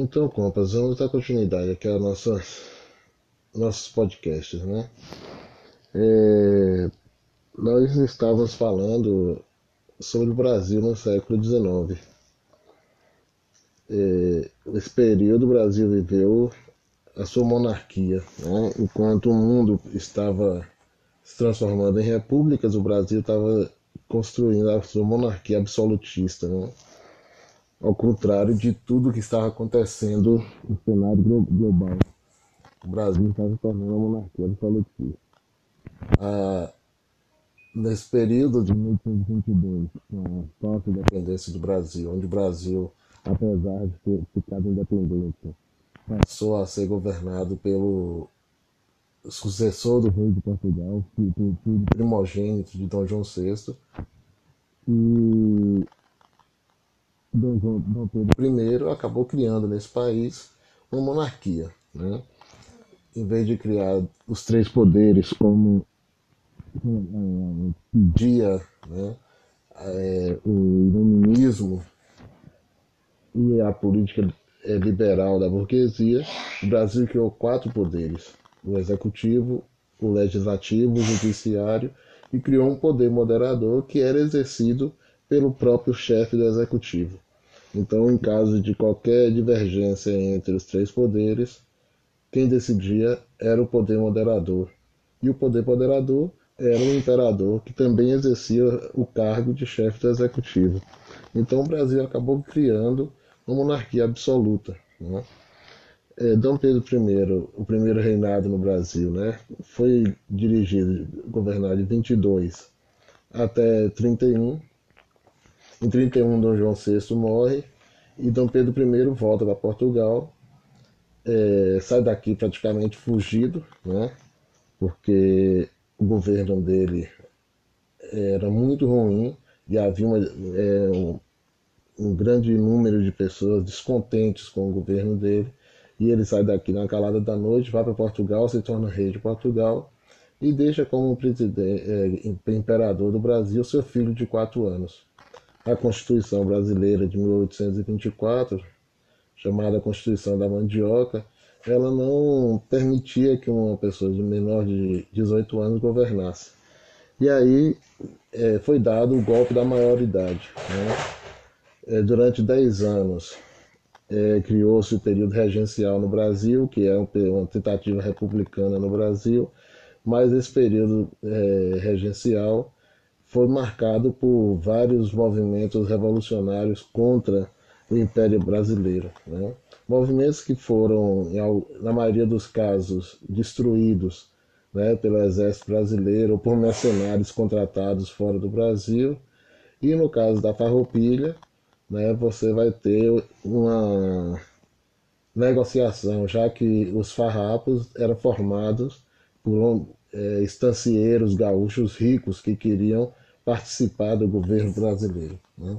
Então, compas, vamos dar continuidade aqui aos nossa, nossos podcasts, né? É, nós estávamos falando sobre o Brasil no século XIX. É, nesse período, o Brasil viveu a sua monarquia, né? enquanto o mundo estava se transformando em repúblicas, o Brasil estava construindo a sua monarquia absolutista. Né? Ao contrário de tudo que estava acontecendo no cenário global. O Brasil estava tornando uma monarquia absolutista. Ah, nesse período de 1822, com a falta de independência do Brasil, onde o Brasil, apesar de ter ficado independente, passou a ser governado pelo sucessor do rei de Portugal, filho primogênito de Dom João VI, e Dom, Pedro I acabou criando nesse país uma monarquia. Né? Em vez de criar os três poderes como dia né, é, o iluminismo e a política é, liberal da burguesia, o Brasil criou quatro poderes: o executivo, o legislativo, o judiciário e criou um poder moderador que era exercido pelo próprio chefe do executivo. Então, em caso de qualquer divergência entre os três poderes, quem decidia era o poder moderador. E o poder moderador era o imperador, que também exercia o cargo de chefe do executivo. Então, o Brasil acabou criando uma monarquia absoluta. Né? É, Dom Pedro I, o primeiro reinado no Brasil, né, foi dirigido, governado de 22 até 31, em 31, Dom João VI morre e Dom Pedro I volta para Portugal, é, sai daqui praticamente fugido, né? porque o governo dele era muito ruim e havia uma, é, um, um, grande número de pessoas descontentes com o governo dele. E ele sai daqui na calada da noite, vai para Portugal, se torna rei de Portugal e deixa como é, imperador do Brasil seu filho de quatro anos a Constituição Brasileira de 1824, chamada Constituição da Mandioca, ela não permitia que uma pessoa de menor de 18 anos governasse. E aí é, foi dado o golpe da maioridade. Né? É, durante 10 anos é, criou-se o período regencial no Brasil, que é uma tentativa republicana no Brasil, mas esse período é, regencial foi marcado por vários movimentos revolucionários contra o Império Brasileiro. Né? Movimentos que foram, na maioria dos casos, destruídos né, pelo Exército Brasileiro ou por mercenários contratados fora do Brasil. E no caso da Farroupilha, né, você vai ter uma negociação, já que os farrapos eram formados por é, estancieiros gaúchos ricos que queriam participar do governo brasileiro. Né?